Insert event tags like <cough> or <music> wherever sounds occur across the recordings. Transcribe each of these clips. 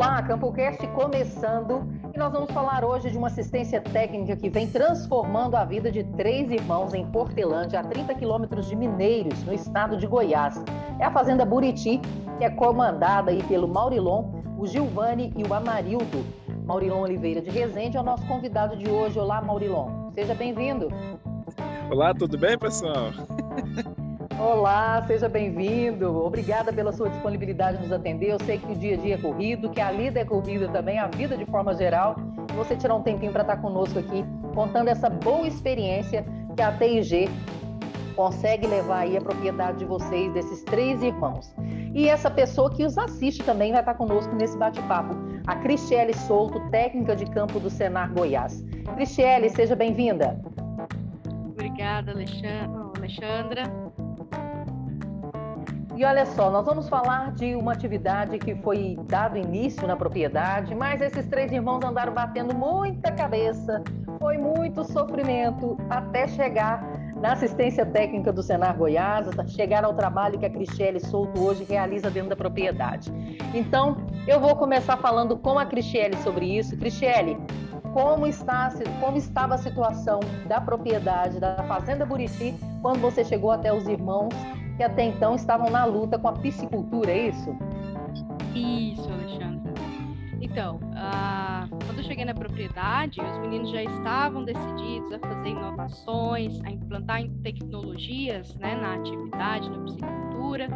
Olá, CampoCast começando e nós vamos falar hoje de uma assistência técnica que vem transformando a vida de três irmãos em Portelândia, a 30 quilômetros de Mineiros, no estado de Goiás. É a Fazenda Buriti, que é comandada aí pelo Maurilon, o Gilvani e o Amarildo. Maurilon Oliveira de Resende é o nosso convidado de hoje. Olá, Maurilon. Seja bem-vindo. Olá, tudo bem, pessoal? Olá, seja bem-vindo. Obrigada pela sua disponibilidade de nos atender. Eu sei que o dia a dia é corrido, que a lida é corrida também, a vida de forma geral. Você tirar um tempinho para estar conosco aqui, contando essa boa experiência que a TIG consegue levar aí a propriedade de vocês, desses três irmãos. E essa pessoa que os assiste também vai estar conosco nesse bate-papo, a Cristiele Souto, técnica de campo do Senar Goiás. Cristiele, seja bem-vinda. Obrigada, Alexandra. E olha só, nós vamos falar de uma atividade que foi dado início na propriedade, mas esses três irmãos andaram batendo muita cabeça, foi muito sofrimento até chegar na assistência técnica do Senar Goiás, chegar ao trabalho que a Cristiele Souto hoje realiza dentro da propriedade. Então, eu vou começar falando com a Cristiele sobre isso. Cristiele, como, está, como estava a situação da propriedade da Fazenda Buriti quando você chegou até os irmãos que até então estavam na luta com a piscicultura, é isso? Isso, Alexandre. Então, ah, quando eu cheguei na propriedade, os meninos já estavam decididos a fazer inovações, a implantar tecnologias né, na atividade, na piscicultura.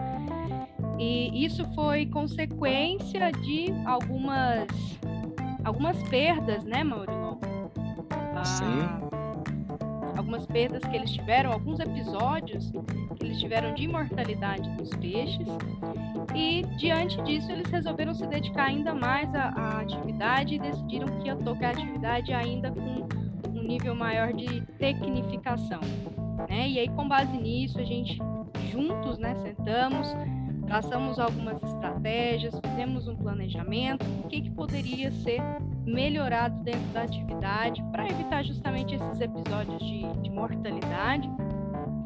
E isso foi consequência de algumas, algumas perdas, né, Maurilon? Ah, Sim algumas perdas que eles tiveram, alguns episódios que eles tiveram de imortalidade dos peixes. E diante disso, eles resolveram se dedicar ainda mais à, à atividade e decidiram que ia tocar a atividade ainda com um nível maior de tecnificação. Né? E aí, com base nisso, a gente juntos né, sentamos, traçamos algumas estratégias, fizemos um planejamento, o que, que poderia ser melhorado dentro da atividade para evitar justamente esses episódios de, de mortalidade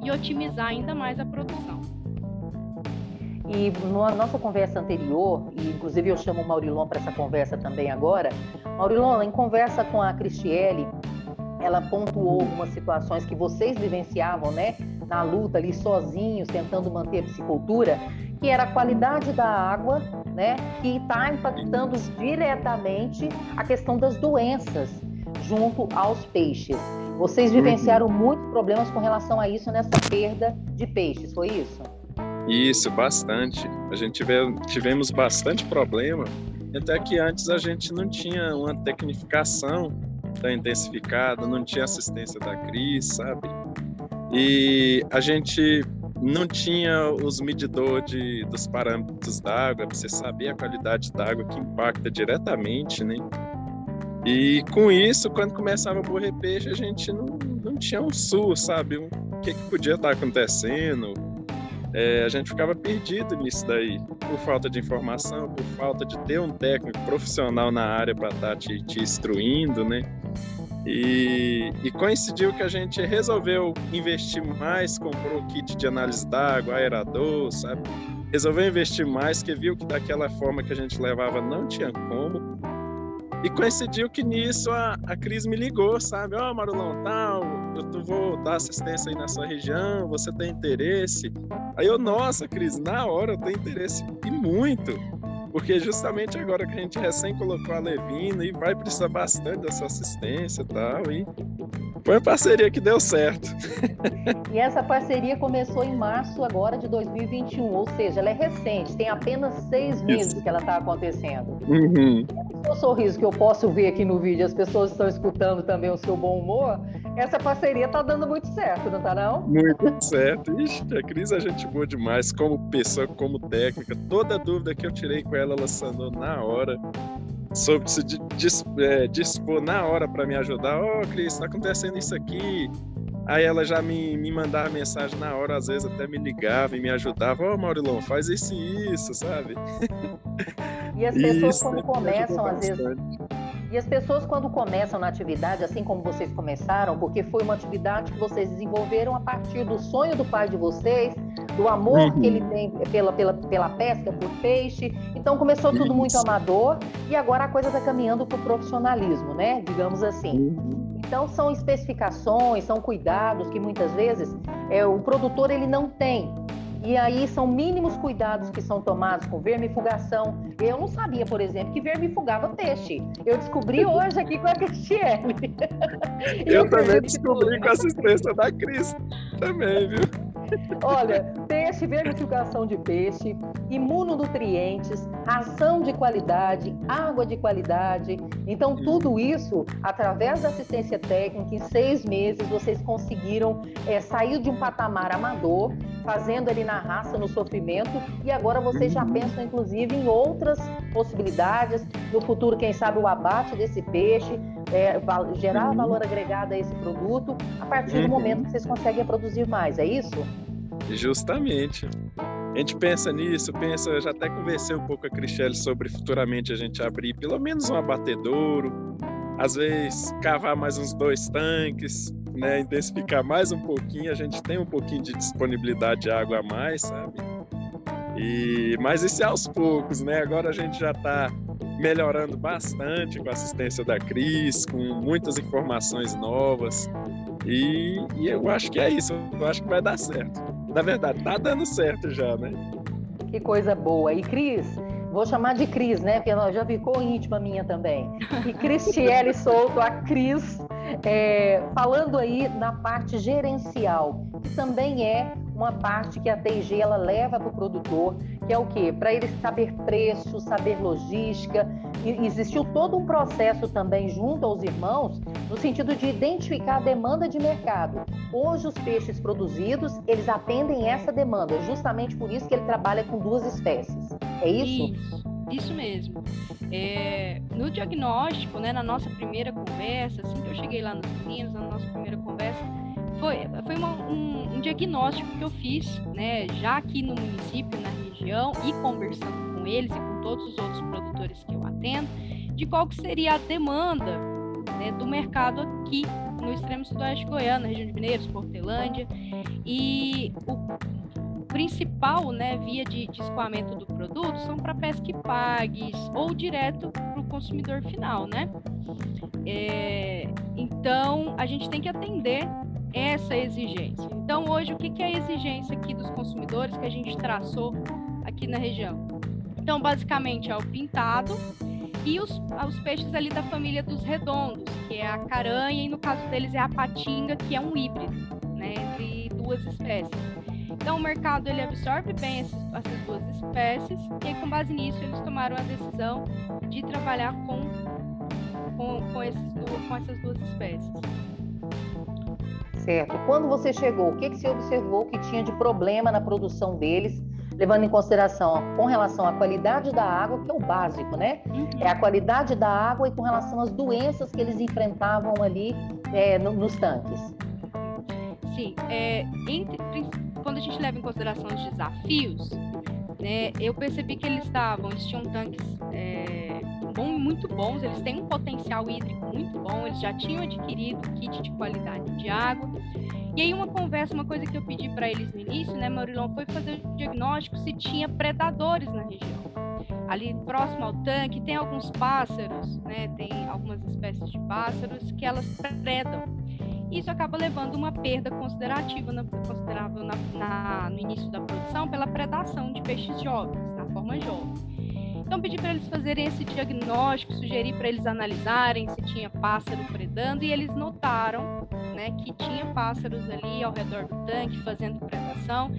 e otimizar ainda mais a produção. E na nossa conversa anterior, e inclusive eu chamo o Maurilon para essa conversa também agora, Maurilon, em conversa com a Cristiele, ela pontuou algumas situações que vocês vivenciavam, né, na luta ali sozinhos, tentando manter a piscicultura, que era a qualidade da água, né, que está impactando diretamente a questão das doenças junto aos peixes. Vocês vivenciaram uhum. muitos problemas com relação a isso nessa perda de peixes, foi isso? Isso, bastante. A gente tive, tivemos bastante problema, até que antes a gente não tinha uma tecnificação tão intensificada, não tinha assistência da Cris, sabe? E a gente não tinha os medidores dos parâmetros da água, para você saber a qualidade da água que impacta diretamente, né? E com isso, quando começava a morrer peixe, a gente não, não tinha um sul, sabe? o que, que podia estar acontecendo. É, a gente ficava perdido nisso daí, por falta de informação, por falta de ter um técnico profissional na área para estar tá te, te instruindo, né? E, e, coincidiu que a gente resolveu investir mais, comprou kit de análise d'água, aerador, sabe? Resolveu investir mais, que viu que daquela forma que a gente levava não tinha como. E coincidiu que nisso a, a Cris me ligou, sabe? Ó, oh, Marulão, tal, eu vou dar assistência aí na sua região, você tem interesse? Aí eu, nossa, Cris, na hora eu tenho interesse e muito. Porque justamente agora que a gente recém colocou a Levina e vai precisar bastante dessa assistência e tal. E foi uma parceria que deu certo. <laughs> E essa parceria começou em março agora de 2021, ou seja, ela é recente, tem apenas seis meses Isso. que ela está acontecendo. Uhum. O sorriso que eu posso ver aqui no vídeo, as pessoas estão escutando também o seu bom humor, essa parceria está dando muito certo, não está não? Muito certo. Ixi, a Cris é gente boa demais, como pessoa, como técnica. Toda dúvida que eu tirei com ela, ela sanou na hora soube se é, dispor na hora para me ajudar. Ó, oh, Cris, está acontecendo isso aqui. Aí ela já me, me mandava mensagem na hora, às vezes até me ligava e me ajudava. Ó, oh, Maurilão, faz isso e isso, sabe? <laughs> E as pessoas isso, quando começam, às vezes. E as pessoas quando começam na atividade, assim como vocês começaram, porque foi uma atividade que vocês desenvolveram a partir do sonho do pai de vocês, do amor uhum. que ele tem pela, pela, pela pesca, por peixe. Então começou tudo muito amador e agora a coisa está caminhando para o profissionalismo, né? Digamos assim. Uhum. Então são especificações, são cuidados que muitas vezes é, o produtor ele não tem. E aí são mínimos cuidados que são tomados com vermifugação. Eu não sabia, por exemplo, que vermifugava peixe. Eu descobri hoje aqui com a Cristiane. <laughs> Eu também descobri com a assistência da Cris também, viu? Olha, peixe, vermificação de peixe, imunonutrientes, ração de qualidade, água de qualidade. Então, tudo isso, através da assistência técnica, em seis meses, vocês conseguiram é, sair de um patamar amador, fazendo ali na raça, no sofrimento, e agora vocês já pensam, inclusive, em outras possibilidades. No futuro, quem sabe, o abate desse peixe, é, gerar valor agregado a esse produto, a partir do momento que vocês conseguem produzir mais, é isso? Justamente. A gente pensa nisso, pensa, eu já até conversei um pouco com a Cristiane sobre futuramente a gente abrir pelo menos um abatedouro, às vezes cavar mais uns dois tanques, né, intensificar mais um pouquinho, a gente tem um pouquinho de disponibilidade de água a mais, sabe? E mas isso é aos poucos, né? Agora a gente já está melhorando bastante com a assistência da Cris, com muitas informações novas. E, e eu acho que é isso, eu acho que vai dar certo. Na verdade, tá dando certo já, né? Que coisa boa. E Cris, vou chamar de Cris, né? Porque ela já ficou íntima minha também. E Cristiele Souto, a Cris, é, falando aí na parte gerencial, que também é uma parte que a TG ela leva para o produtor, que é o quê? Para ele saber preço, saber logística. E existiu todo um processo também junto aos irmãos, no sentido de identificar a demanda de mercado. Hoje os peixes produzidos, eles atendem essa demanda, justamente por isso que ele trabalha com duas espécies. É isso? Isso. Isso mesmo. É, no diagnóstico, né, na nossa primeira conversa, assim que eu cheguei lá nos meninos, na nossa primeira conversa, foi, foi uma, um, um, diagnóstico que eu fiz, né, já aqui no município, na região, e conversando com eles e com todos os outros produtores que eu atendo, de qual que seria a demanda né, do mercado aqui no extremo sudoeste goiano, na região de Mineiros, Portelândia, e o principal né, via de, de escoamento do produto são para pesca e pagues ou direto para o consumidor final, né? É, então, a gente tem que atender essa exigência. Então, hoje, o que é a exigência aqui dos consumidores que a gente traçou aqui na região? Então, basicamente, é o pintado e os, os peixes ali da família dos redondos, que é a caranha, e no caso deles é a patinga, que é um híbrido, né, entre duas espécies. Então, o mercado ele absorve bem esses, essas duas espécies, e com base nisso, eles tomaram a decisão de trabalhar com, com, com, esses, com essas duas espécies certo. Quando você chegou, o que, que você observou que tinha de problema na produção deles, levando em consideração com relação à qualidade da água, que é o básico, né? Uhum. É a qualidade da água e com relação às doenças que eles enfrentavam ali é, no, nos tanques. Sim, é, entre, quando a gente leva em consideração os desafios, né, eu percebi que eles estavam, eles tinham tanques é, bom, muito bons, eles têm um potencial hídrico muito bom, eles já tinham adquirido kit de qualidade de água. E aí uma conversa, uma coisa que eu pedi para eles no início, né, Maurilão, foi fazer o diagnóstico se tinha predadores na região. Ali próximo ao tanque tem alguns pássaros, né, tem algumas espécies de pássaros que elas predam. Isso acaba levando uma perda considerativa, na, considerável na, na, no início da produção pela predação de peixes jovens, na forma jovem. Então pedi para eles fazerem esse diagnóstico, sugeri para eles analisarem se tinha pássaro predando e eles notaram, né, que tinha pássaros ali ao redor do tanque fazendo predação.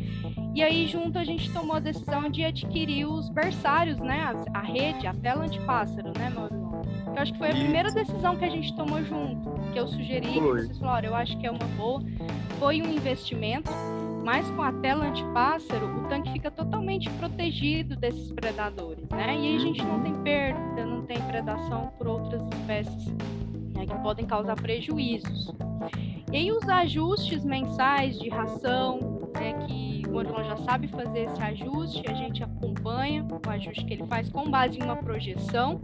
E aí junto a gente tomou a decisão de adquirir os berçários, né, a, a rede, a tela antipássaro, né, Mauro? Eu acho que foi a primeira decisão que a gente tomou junto, que eu sugeri, que vocês falaram, eu acho que é uma boa. Foi um investimento mas com a tela antipássaro, o tanque fica totalmente protegido desses predadores, né? E aí a gente não tem perda, não tem predação por outras espécies né, que podem causar prejuízos. E aí os ajustes mensais de ração, né, que o Orlon já sabe fazer esse ajuste, a gente acompanha o ajuste que ele faz com base em uma projeção,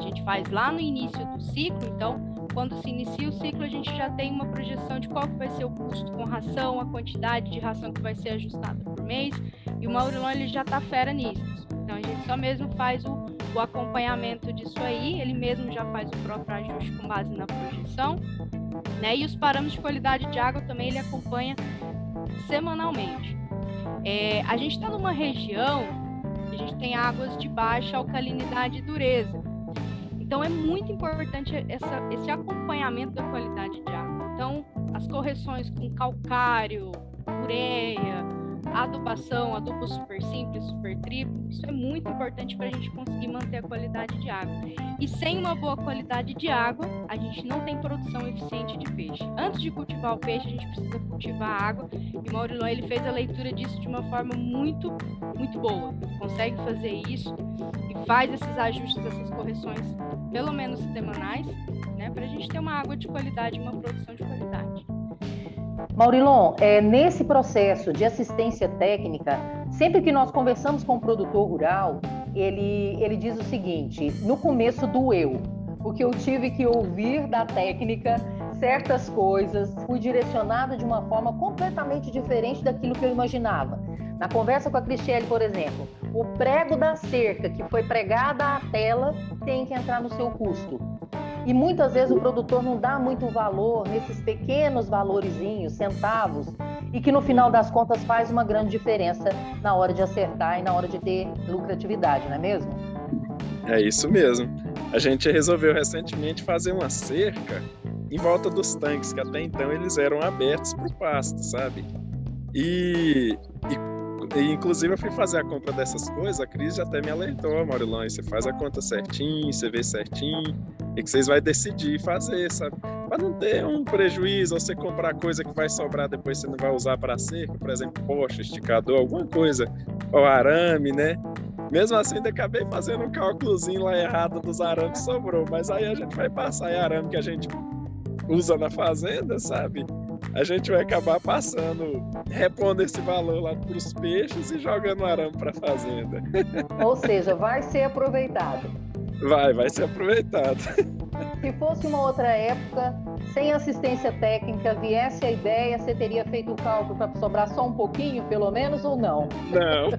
que a gente faz lá no início do ciclo, então quando se inicia o ciclo, a gente já tem uma projeção de qual que vai ser o custo com ração, a quantidade de ração que vai ser ajustada por mês, e o Maurilon ele já está fera nisso. Então a gente só mesmo faz o, o acompanhamento disso aí, ele mesmo já faz o próprio ajuste com base na projeção, né? E os parâmetros de qualidade de água também ele acompanha semanalmente. É, a gente está numa região, a gente tem águas de baixa alcalinidade e dureza. Então é muito importante essa, esse acompanhamento da qualidade de água. Então, as correções com calcário, ureia, adubação, adubo super simples, super triplo, isso é muito importante para a gente conseguir manter a qualidade de água. E sem uma boa qualidade de água, a gente não tem produção eficiente de peixe. Antes de cultivar o peixe, a gente precisa cultivar a água. E Maurilon ele fez a leitura disso de uma forma muito, muito boa. Ele consegue fazer isso faz esses ajustes, essas correções, pelo menos semanais, né, para a gente ter uma água de qualidade, uma produção de qualidade. Maurilon, é, nesse processo de assistência técnica, sempre que nós conversamos com o produtor rural, ele, ele diz o seguinte: no começo doeu, porque eu tive que ouvir da técnica certas coisas, fui direcionada de uma forma completamente diferente daquilo que eu imaginava. Na conversa com a Cristiane, por exemplo, o prego da cerca que foi pregada à tela tem que entrar no seu custo. E muitas vezes o produtor não dá muito valor nesses pequenos valorizinhos, centavos, e que no final das contas faz uma grande diferença na hora de acertar e na hora de ter lucratividade, não é mesmo? É isso mesmo. A gente resolveu recentemente fazer uma cerca em volta dos tanques, que até então eles eram abertos para o pasto, sabe? E, e, e, inclusive eu fui fazer a compra dessas coisas, a Cris já até me alertou, Maurilão, você faz a conta certinho, você vê certinho, e que vocês vão decidir fazer, sabe? Para não ter um prejuízo, ou você comprar coisa que vai sobrar depois você não vai usar para cerca, por exemplo, poxa, esticador, alguma coisa, ou arame, né? Mesmo assim, ainda acabei fazendo um cálculozinho lá errado dos arames sobrou, mas aí a gente vai passar em arame que a gente usa na fazenda, sabe? A gente vai acabar passando, repondo esse valor lá para os peixes e jogando arame para a fazenda. <laughs> Ou seja, vai ser aproveitado. Vai, vai ser aproveitado. <laughs> Se fosse uma outra época, sem assistência técnica, viesse a ideia, você teria feito o cálculo para sobrar só um pouquinho, pelo menos, ou não? Não.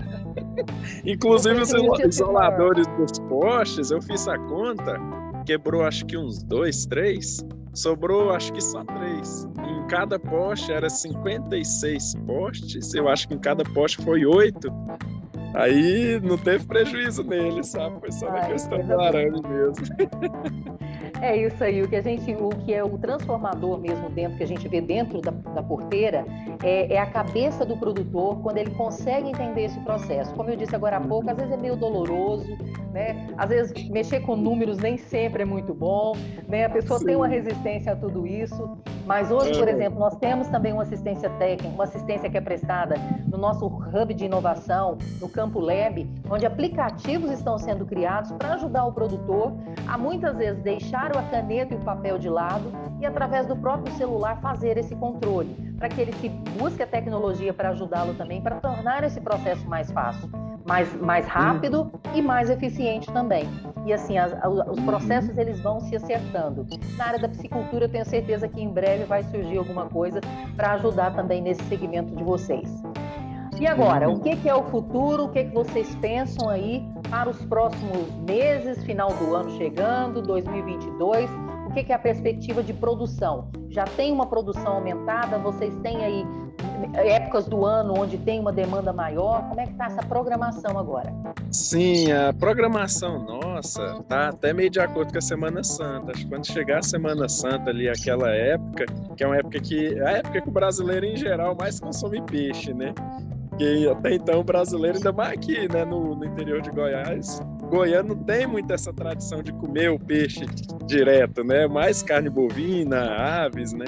<laughs> Inclusive os isoladores dos postes, eu fiz a conta, quebrou acho que uns dois, três, sobrou acho que só três. Em cada poste era 56 postes, eu acho que em cada poste foi oito. Aí não teve prejuízo nele, sabe? Foi só uma questão do arame mesmo. <laughs> É isso aí, o que a gente, o que é o transformador mesmo dentro, que a gente vê dentro da, da porteira, é, é, a cabeça do produtor quando ele consegue entender esse processo. Como eu disse agora há pouco, às vezes é meio doloroso, né? Às vezes mexer com números nem sempre é muito bom, né? A pessoa Sim. tem uma resistência a tudo isso. Mas hoje, por é. exemplo, nós temos também uma assistência técnica, uma assistência que é prestada no nosso hub de inovação, no Campo Lab, onde aplicativos estão sendo criados para ajudar o produtor a muitas vezes deixar a caneta e o papel de lado e através do próprio celular fazer esse controle, para que ele se busque a tecnologia para ajudá-lo também, para tornar esse processo mais fácil mais, mais rápido uhum. e mais eficiente também. E assim, as, os uhum. processos eles vão se acertando. Na área da psicultura, eu tenho certeza que em breve vai surgir alguma coisa para ajudar também nesse segmento de vocês. E agora, o que, que é o futuro? O que, que vocês pensam aí para os próximos meses, final do ano chegando, 2022? O que, que é a perspectiva de produção? Já tem uma produção aumentada? Vocês têm aí épocas do ano onde tem uma demanda maior? Como é que está essa programação agora? Sim, a programação nossa está até meio de acordo com a Semana Santa. Acho que quando chegar a Semana Santa ali, aquela época, que é uma época que a época que o brasileiro em geral mais consome peixe, né? Porque até então o brasileiro, ainda mais aqui, né, no, no interior de Goiás, goiano tem muito essa tradição de comer o peixe direto, né? Mais carne bovina, aves, né?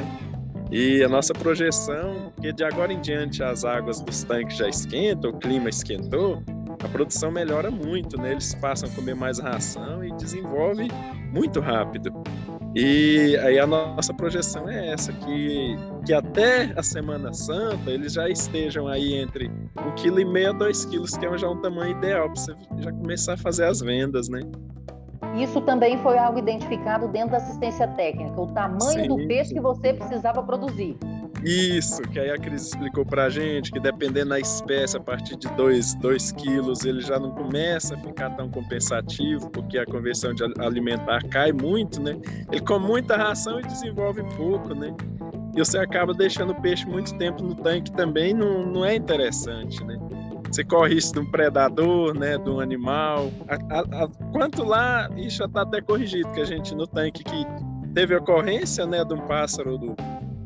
E a nossa projeção, que de agora em diante as águas dos tanques já esquentam, o clima esquentou, a produção melhora muito, né? Eles passam a comer mais ração e desenvolve muito rápido. E aí a nossa projeção é essa, que, que até a Semana Santa eles já estejam aí entre um quilo e meio a dois quilos, que é já um tamanho ideal para você já começar a fazer as vendas, né? Isso também foi algo identificado dentro da assistência técnica, o tamanho sim, do peixe que você precisava produzir. Isso, que aí a Cris explicou pra gente que dependendo da espécie, a partir de 2 quilos, ele já não começa a ficar tão compensativo, porque a conversão de alimentar cai muito, né? Ele come muita ração e desenvolve pouco, né? E você acaba deixando o peixe muito tempo no tanque também, não, não é interessante, né? Você corre isso de um predador, né, de um animal. A, a, a, quanto lá, isso já está até corrigido, que a gente no tanque que teve ocorrência, né, de um pássaro do,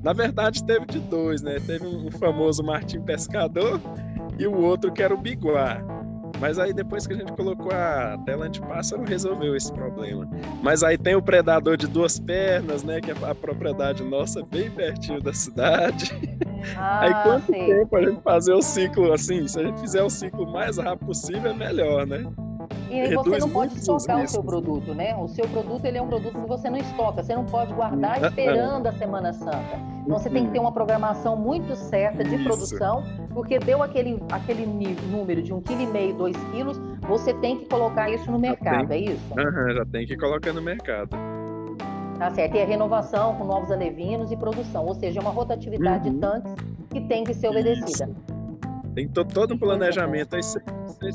na verdade, teve de dois, né? Teve um famoso Martim Pescador e o outro que era o Biguá. Mas aí depois que a gente colocou a tela antipássaro, resolveu esse problema. Mas aí tem o predador de duas pernas, né? Que é a propriedade nossa bem pertinho da cidade. <laughs> Ah, aí quanto sim. tempo a gente fazer o ciclo assim? Se a gente fizer o ciclo mais rápido possível, é melhor, né? E você não pode estocar o seu produto, né? O seu produto ele é um produto que você não estoca, você não pode guardar hum, esperando a Semana Santa. Então você tem que ter uma programação muito certa de produção, porque deu aquele, aquele número de um quilo e meio, dois quilos, você tem que colocar isso no mercado, é isso? Uhum, já tem que colocar no mercado. Tá certo. E a renovação com novos alevinos e produção, ou seja, uma rotatividade uhum. de tanques que tem que ser obedecida. Tem todo um planejamento. Aí você,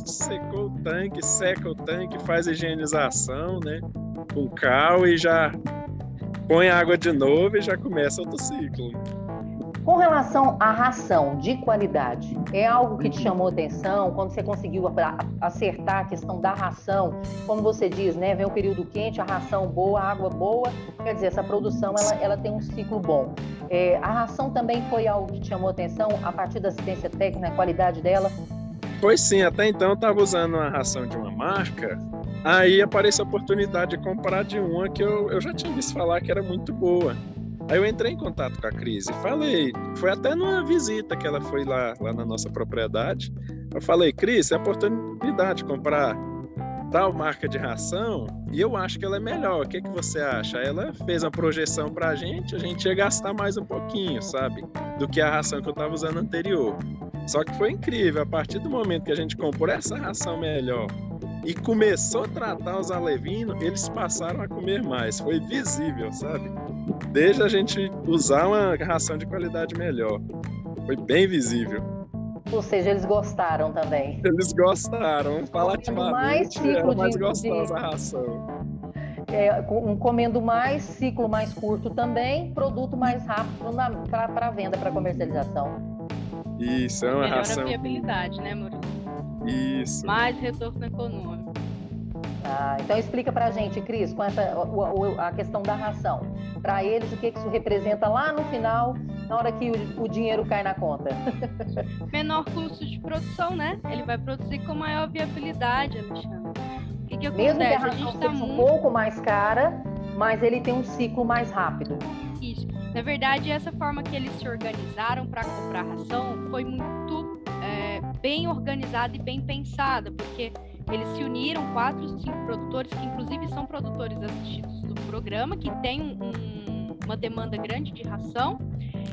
secou o tanque, seca o tanque, faz higienização, né? Com cal e já põe água de novo e já começa outro ciclo. Com relação à ração de qualidade, é algo que te chamou atenção quando você conseguiu acertar a questão da ração? Como você diz, né? Vem o período quente, a ração boa, a água boa, quer dizer, essa produção ela, ela tem um ciclo bom. É, a ração também foi algo que te chamou atenção a partir da assistência técnica, a qualidade dela? Pois sim, até então eu estava usando uma ração de uma marca, aí apareceu a oportunidade de comprar de uma que eu, eu já tinha visto falar que era muito boa. Aí eu entrei em contato com a Cris e falei, foi até numa visita que ela foi lá, lá na nossa propriedade. Eu falei, Cris, é a oportunidade de comprar tal marca de ração e eu acho que ela é melhor. O que, que você acha? Ela fez uma projeção para a gente, a gente ia gastar mais um pouquinho, sabe? Do que a ração que eu estava usando anterior. Só que foi incrível, a partir do momento que a gente comprou essa ração melhor e começou a tratar os alevinos, eles passaram a comer mais. Foi visível, sabe? Desde a gente usar uma ração de qualidade melhor. Foi bem visível. Ou seja, eles gostaram também. Eles gostaram, falativamente. Mais ciclo mais de, gostosa de... a ração. É, um, comendo mais, ciclo mais curto também, produto mais rápido para venda, para comercialização. Isso, é uma Melhora ração. a viabilidade, né, Murilo? Isso. Mais retorno econômico. Ah, então explica para a gente, Cris, com essa, a, a questão da ração. Para eles, o que isso representa lá no final, na hora que o, o dinheiro cai na conta? <laughs> Menor custo de produção, né? Ele vai produzir com maior viabilidade, Alexandre. O que, que acontece? Mesmo que a ração seja muito... um pouco mais cara, mas ele tem um ciclo mais rápido. Isso. Na verdade, essa forma que eles se organizaram para comprar ração foi muito é, bem organizada e bem pensada, porque eles se uniram, quatro, cinco produtores, que inclusive são produtores assistidos do programa, que tem um, uma demanda grande de ração,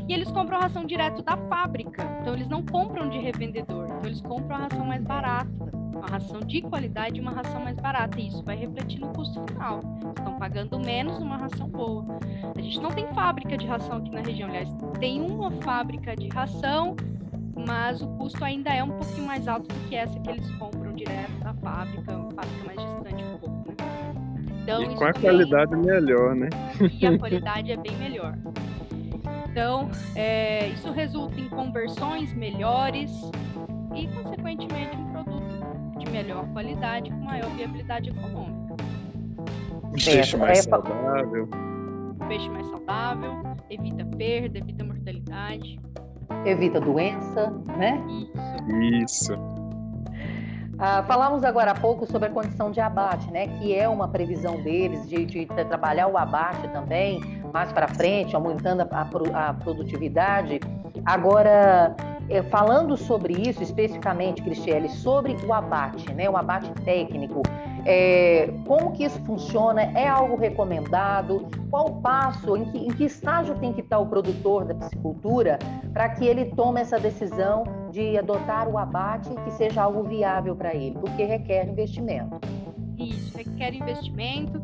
e eles compram a ração direto da fábrica. Então, eles não compram de revendedor, então, eles compram a ração mais barata, uma ração de qualidade e uma ração mais barata, e isso vai refletir no custo final. Estão pagando menos numa ração boa. A gente não tem fábrica de ração aqui na região, aliás, tem uma fábrica de ração mas o custo ainda é um pouquinho mais alto do que essa que eles compram direto da fábrica, uma fábrica mais distante um pouco, né? Então, e com a qualidade melhor, né? E a qualidade é bem melhor. Então, é, isso resulta em conversões melhores e, consequentemente, um produto de melhor qualidade com maior viabilidade econômica. Um peixe mais saudável. peixe mais saudável, evita perda, evita mortalidade evita doença, né? Isso. Ah, falamos agora há pouco sobre a condição de abate, né? Que é uma previsão deles de, de trabalhar o abate também mais para frente, aumentando a, a, produtividade. Agora, é, falando sobre isso especificamente, Cristiane, sobre o abate, né? O abate técnico. É, como que isso funciona? É algo recomendado? Qual passo? Em que, em que estágio tem que estar o produtor da piscicultura para que ele tome essa decisão de adotar o abate que seja algo viável para ele? Porque requer investimento. Isso. requer investimento.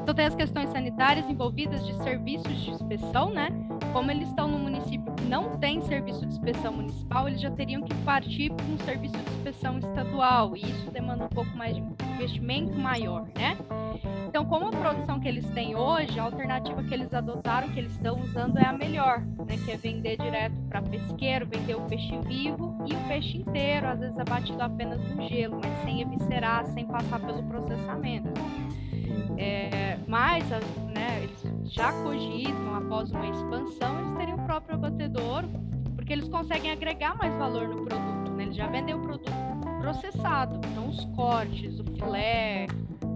Então tem as questões sanitárias envolvidas de serviços de inspeção, né? Como eles estão no município que não tem serviço de inspeção municipal, eles já teriam que partir para um serviço de inspeção estadual, e isso demanda um pouco mais de investimento maior, né? Então, como a produção que eles têm hoje, a alternativa que eles adotaram, que eles estão usando, é a melhor, né? Que é vender direto para pesqueiro, vender o peixe vivo e o peixe inteiro, às vezes abatido apenas no gelo, mas sem eviscerar, sem passar pelo processamento. É, mas né, eles já cogitam, após uma expansão, eles teriam o próprio abatedouro, porque eles conseguem agregar mais valor no produto. Né? Eles já vendem o produto processado, então os cortes, o filé,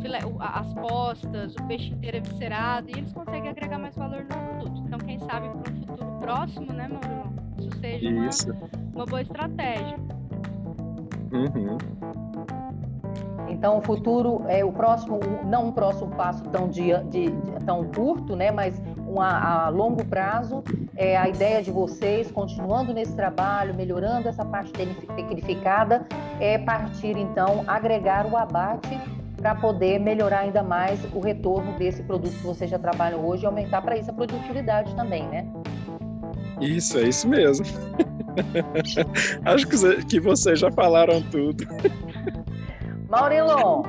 filé, as postas, o peixe inteiro eviscerado, e eles conseguem agregar mais valor no produto. Então, quem sabe para um futuro próximo, né, Mauro? Isso seja isso. Uma, uma boa estratégia. Uhum. Então, o futuro é o próximo, não um próximo passo tão, dia, de, de, tão curto, né, mas uma, a longo prazo, é a ideia de vocês, continuando nesse trabalho, melhorando essa parte tecnificada, é partir, então, agregar o abate para poder melhorar ainda mais o retorno desse produto que vocês já trabalham hoje e aumentar para isso a produtividade também, né? Isso, é isso mesmo. <laughs> Acho que vocês já falaram tudo. Maurilon,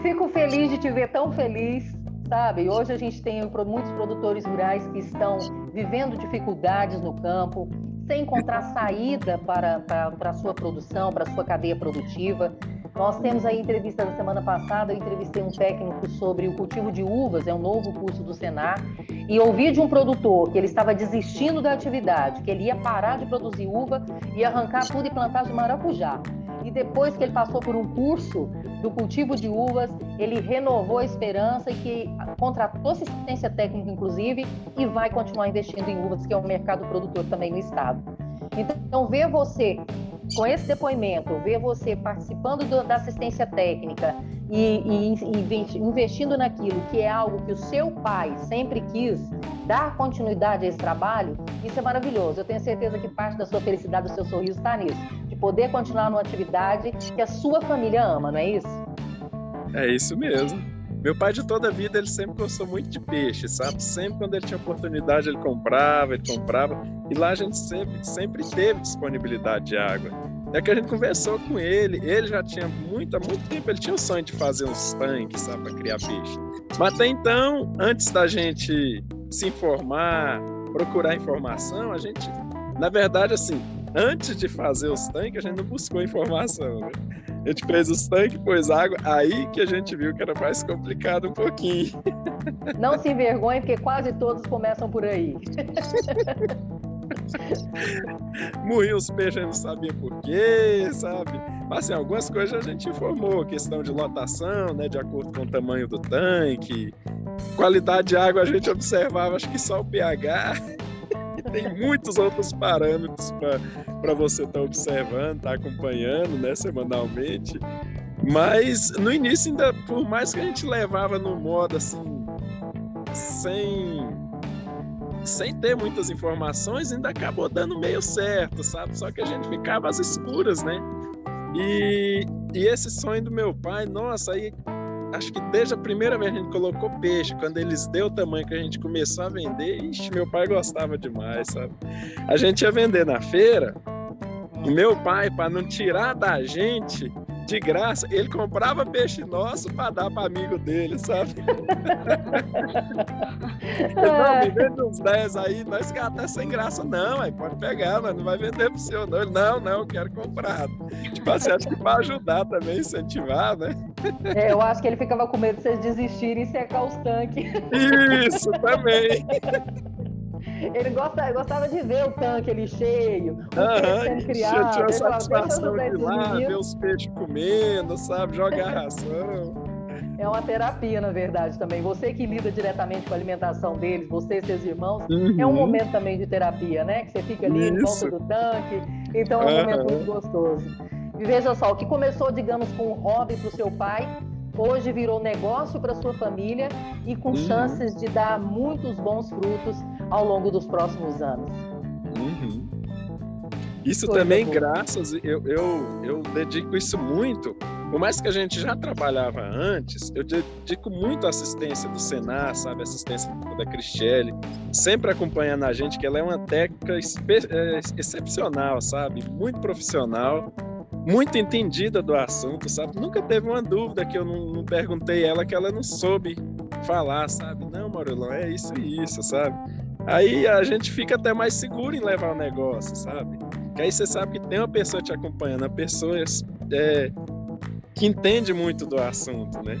fico feliz de te ver tão feliz, sabe? Hoje a gente tem muitos produtores rurais que estão vivendo dificuldades no campo, sem encontrar saída para, para, para a sua produção, para a sua cadeia produtiva. Nós temos aí entrevista da semana passada, eu entrevistei um técnico sobre o cultivo de uvas, é um novo curso do Senar, e ouvi de um produtor que ele estava desistindo da atividade, que ele ia parar de produzir uva e arrancar tudo e plantar de maracujá. E depois que ele passou por um curso do cultivo de uvas, ele renovou a esperança e que contratou assistência técnica, inclusive, e vai continuar investindo em uvas, que é um mercado produtor também no estado. Então, ver você com esse depoimento, ver você participando do, da assistência técnica e, e, e, investindo naquilo que é algo que o seu pai sempre quis dar continuidade a esse trabalho, isso é maravilhoso. Eu tenho certeza que parte da sua felicidade, do seu sorriso está nisso, de poder continuar numa atividade que a sua família ama, não é isso? É isso mesmo. Meu pai de toda a vida, ele sempre gostou muito de peixe, sabe? Sempre quando ele tinha oportunidade, ele comprava, ele comprava. E lá a gente sempre, sempre teve disponibilidade de água. É que a gente conversou com ele, ele já tinha muito, há muito tempo, ele tinha o sonho de fazer uns tanques, sabe, para criar peixe. Mas até então, antes da gente se informar, procurar informação, a gente, na verdade, assim, antes de fazer os tanques, a gente não buscou informação. Né? A gente fez os tanques, pôs água, aí que a gente viu que era mais complicado um pouquinho. <laughs> Não se envergonhe, porque quase todos começam por aí. <laughs> Morriam os peixes, a gente não sabia por quê, sabe? Mas assim, algumas coisas a gente informou, questão de lotação, né, de acordo com o tamanho do tanque, qualidade de água a gente observava, acho que só o pH tem muitos outros parâmetros para você estar tá observando, estar tá acompanhando, né, semanalmente. Mas no início, ainda, por mais que a gente levava no modo assim, sem, sem ter muitas informações, ainda acabou dando meio certo, sabe? Só que a gente ficava às escuras, né? E, e esse sonho do meu pai, nossa, aí acho que desde a primeira vez a gente colocou peixe, quando eles deu o tamanho que a gente começou a vender, ixi, meu pai gostava demais, sabe? A gente ia vender na feira, e meu pai, para não tirar da gente, de graça, ele comprava peixe nosso para dar para amigo dele, sabe? <laughs> não, me vende uns 10 aí, nós que até sem graça, não, aí pode pegar, mas não vai vender pro senhor, não. Ele, não, não, eu quero comprar. Tipo assim, acho que para ajudar também, incentivar, né? É, eu acho que ele ficava com medo de vocês desistirem e secar os tanques. Isso, também. <laughs> Ele gosta, gostava de ver o tanque ali cheio, o Aham, sendo criado. Tinha a satisfação de lá, ver os peixes comendo, sabe? Jogar ração. É uma terapia, na verdade, também. Você que lida diretamente com a alimentação deles, você e seus irmãos, uhum. é um momento também de terapia, né? Que você fica ali Isso. em volta do tanque. Então é um uhum. momento muito gostoso. E veja só, o que começou, digamos, com um hobby para o seu pai, hoje virou negócio para sua família e com uhum. chances de dar muitos bons frutos ao longo dos próximos anos. Uhum. Isso Coisa também, boa. graças, eu, eu, eu dedico isso muito por mais que a gente já trabalhava antes, eu dedico muito à assistência do Senar, sabe, assistência da Cristiele, sempre acompanhando a gente, que ela é uma técnica é, excepcional, sabe, muito profissional, muito entendida do assunto, sabe, nunca teve uma dúvida que eu não, não perguntei ela que ela não soube falar, sabe, não, Maurilão, é isso e isso, sabe, aí a gente fica até mais seguro em levar o negócio, sabe, que aí você sabe que tem uma pessoa te acompanhando, a pessoa é, que entende muito do assunto, né?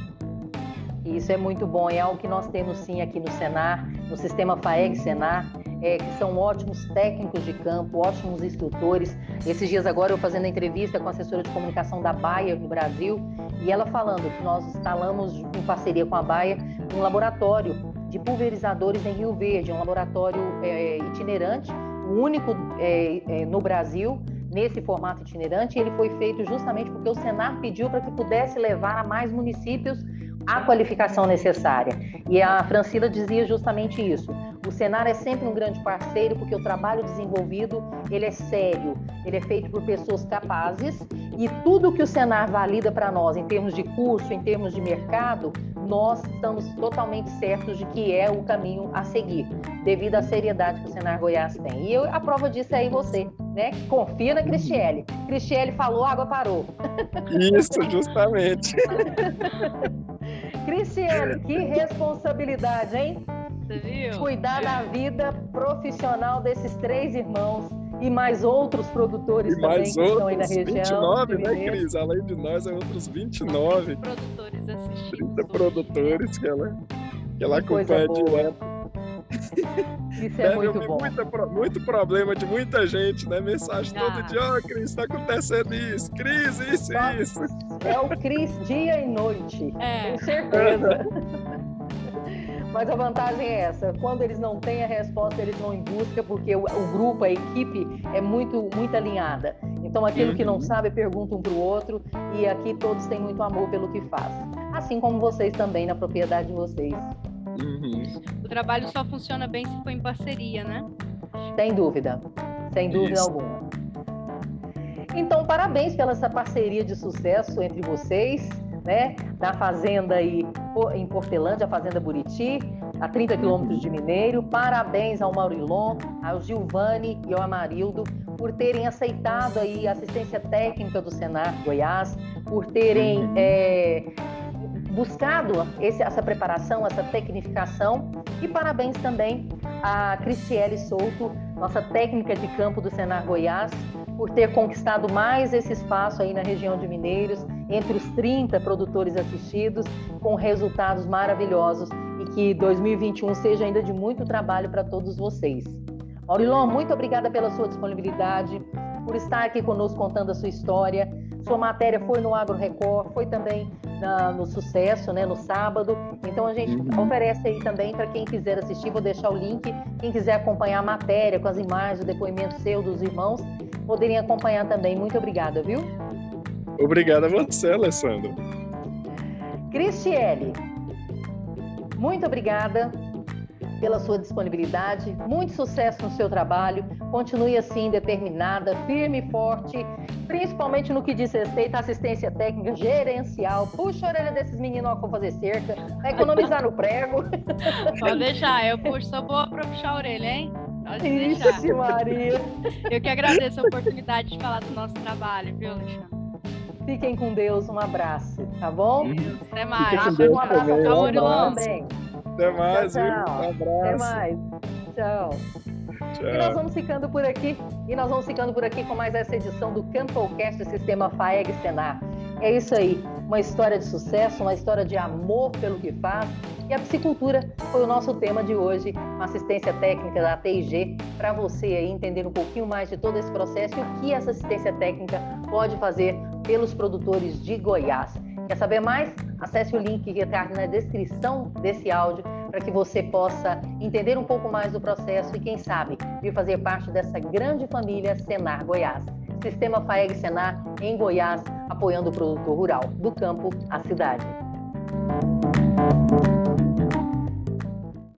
Isso é muito bom, é algo que nós temos sim aqui no Senar, no sistema FAEG Senar, é, que são ótimos técnicos de campo, ótimos instrutores. Esses dias agora eu fazendo entrevista com a assessora de comunicação da Baia no Brasil, e ela falando que nós instalamos em parceria com a Baia um laboratório de pulverizadores em Rio Verde, um laboratório é, itinerante, o único é, é no Brasil nesse formato itinerante. Ele foi feito justamente porque o Senar pediu para que pudesse levar a mais municípios a qualificação necessária. E a Francila dizia justamente isso. O Senar é sempre um grande parceiro porque o trabalho desenvolvido ele é sério, ele é feito por pessoas capazes e tudo que o Senar valida para nós em termos de curso, em termos de mercado, nós estamos totalmente certos de que é o caminho a seguir, devido à seriedade que o Senar Goiás tem. E eu, a prova disso é aí você, né? Confia na Cristiele. Cristiele falou, água parou. Isso, justamente. <laughs> Cristiele, que responsabilidade, hein? Você viu? Cuidar da vida profissional desses três irmãos e mais outros produtores e também mais que outros, estão aí na região. 29, né, Cris? Além de nós, é outros 29. Produtores assistindo. 30 produtores que ela, que ela acompanha direto. Isso é muito bom. Muita, muito problema de muita gente, né? Mensagem ah. todo dia, ó, oh, Cris, está acontecendo isso, Cris, isso e isso. É o Cris dia e noite, é. tenho certeza. <laughs> Mas a vantagem é essa: quando eles não têm a resposta, eles vão em busca, porque o, o grupo, a equipe é muito, muito alinhada. Então, aquilo uhum. que não uhum. sabe, pergunta um para o outro, e aqui todos têm muito amor pelo que faz. Assim como vocês também na propriedade de vocês. Uhum. O trabalho só funciona bem se for em parceria, né? Sem dúvida, sem dúvida Isso. alguma. Então, parabéns pela essa parceria de sucesso entre vocês né? Na fazenda aí em Portelândia, a Fazenda Buriti, a 30 quilômetros de Mineiro. Parabéns ao Maurilon, ao Gilvani e ao Amarildo por terem aceitado aí a assistência técnica do Senar Goiás, por terem é, buscado esse, essa preparação, essa tecnificação. E parabéns também a Cristiele Souto, nossa técnica de campo do Senar Goiás, por ter conquistado mais esse espaço aí na região de Mineiros, entre os 30 produtores assistidos, com resultados maravilhosos e que 2021 seja ainda de muito trabalho para todos vocês. Maurilon, muito obrigada pela sua disponibilidade, por estar aqui conosco contando a sua história. Sua matéria foi no Agro Record, foi também na, no Sucesso, né, no sábado. Então a gente uhum. oferece aí também para quem quiser assistir, vou deixar o link. Quem quiser acompanhar a matéria com as imagens, o depoimento seu dos irmãos, poderem acompanhar também. Muito obrigada, viu? Obrigada a você, Alessandro. Cristiele, muito obrigada pela sua disponibilidade. Muito sucesso no seu trabalho. Continue assim, determinada, firme e forte, principalmente no que diz respeito à assistência técnica gerencial. Puxa a orelha desses meninos ó, que vão fazer cerca, vai economizar no prego. <laughs> Pode deixar, eu puxo, sou boa para puxar a orelha, hein? Pode Ixi, Maria. Eu que agradeço a oportunidade de falar do nosso trabalho, viu, Alexandre? Fiquem com Deus, um abraço, tá bom? Até mais. Um abraço ao também. Até mais, tchau, tchau. Um abraço. Até mais. Tchau. Tchau. E nós vamos ficando por aqui. E nós vamos ficando por aqui com mais essa edição do CampoCast Sistema FAEG Senar. É isso aí. Uma história de sucesso, uma história de amor pelo que faz. E a psicultura foi o nosso tema de hoje, uma assistência técnica da TIG, para você aí entender um pouquinho mais de todo esse processo e o que essa assistência técnica pode fazer pelos produtores de Goiás. Quer saber mais? Acesse o link que está na descrição desse áudio para que você possa entender um pouco mais do processo e, quem sabe, vir fazer parte dessa grande família Senar Goiás. Sistema FAEG Senar em Goiás, apoiando o produtor rural, do campo à cidade.